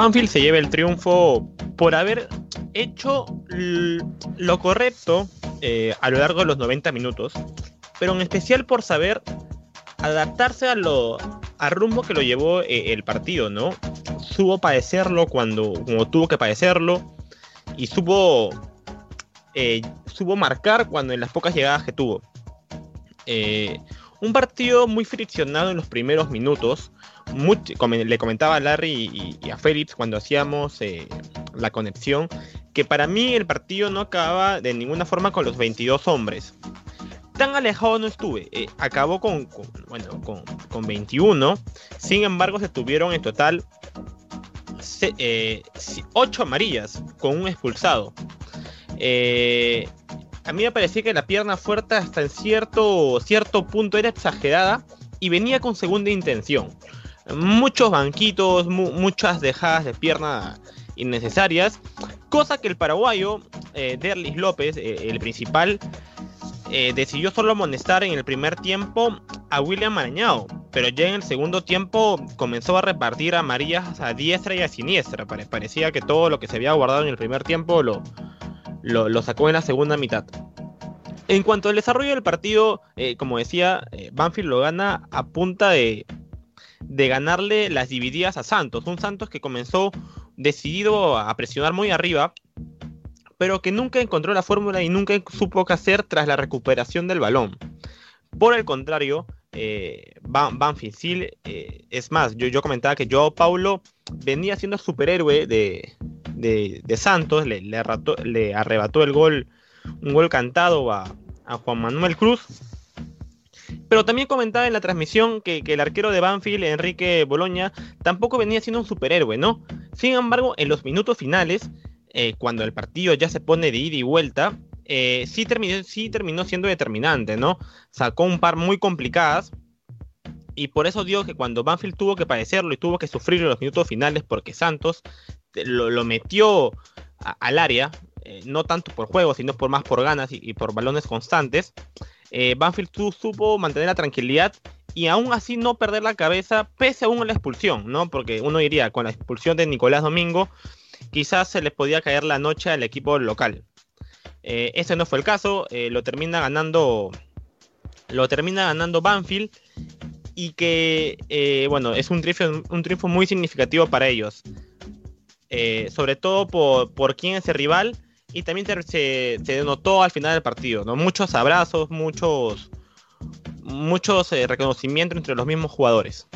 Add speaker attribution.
Speaker 1: Banfield se lleva el triunfo por haber hecho lo correcto eh, a lo largo de los 90 minutos, pero en especial por saber adaptarse a lo al rumbo que lo llevó eh, el partido, ¿no? Supo padecerlo cuando, tuvo que padecerlo y supo, eh, supo marcar cuando en las pocas llegadas que tuvo. un partido muy friccionado en los primeros minutos, le comentaba a Larry y, a Félix cuando hacíamos eh, la conexión, que para mí el partido no acababa de ninguna forma con los 22 hombres. Tan alejado no estuve, eh, acabó con, bueno, con, 21, sin embargo se tuvieron en total 8 eh, amarillas con un expulsado. a mí me parecía que la pierna fuerte hasta en cierto, cierto punto era exagerada y venía con segunda intención muchos banquitos, muchas dejadas de pierna innecesarias, cosa que el paraguayo eh, Derlis López, eh, el principal, eh, decidió solo amonestar en el primer tiempo a William Marañao, pero ya en el segundo tiempo comenzó a repartir amarillas a diestra y a siniestra. Parecía que todo lo que se había guardado en el primer tiempo lo, lo, sacó en la segunda mitad. En cuanto al desarrollo del partido, como decía, Banfield lo gana a punta de de ganarle las divididas a Santos. Un Santos que comenzó decidido a presionar muy arriba, pero que nunca encontró la fórmula y nunca supo qué hacer tras la recuperación del balón. Por el contrario, eh, Banfield, eh, es más, yo, yo comentaba que Joao Paulo venía siendo superhéroe de, de, Santos, le, le, arrebató el gol, un gol cantado a, a Juan Manuel Cruz pero también comentaba en la transmisión que, el arquero de Banfield, Enrique Boloña, tampoco venía siendo un superhéroe, ¿no? Sin embargo, en los minutos finales, eh, cuando el partido ya se pone de ida y vuelta, eh, sí, terminó, siendo determinante, ¿no? Sacó un par muy complicadas. Y por eso digo que cuando Banfield tuvo que padecerlo y tuvo que sufrir en los minutos finales porque Santos lo, metió al área, eh, no tanto por juego, sino por más por ganas y por balones constantes, eh, Banfield supo mantener la tranquilidad y aún así no perder la cabeza pese aún a la expulsión, ¿no? Porque uno diría, con la expulsión de Nicolás Domingo, quizás se les podía caer la noche al equipo local. Eh, ese no fue el caso, eh, lo termina ganando lo termina ganando Banfield y que eh, bueno es un triunfo, un triunfo muy significativo para ellos sobre todo por, por quién es el rival y también se, se, notó al final del partido, ¿no? Muchos abrazos, muchos, muchos eh, reconocimientos entre los mismos jugadores.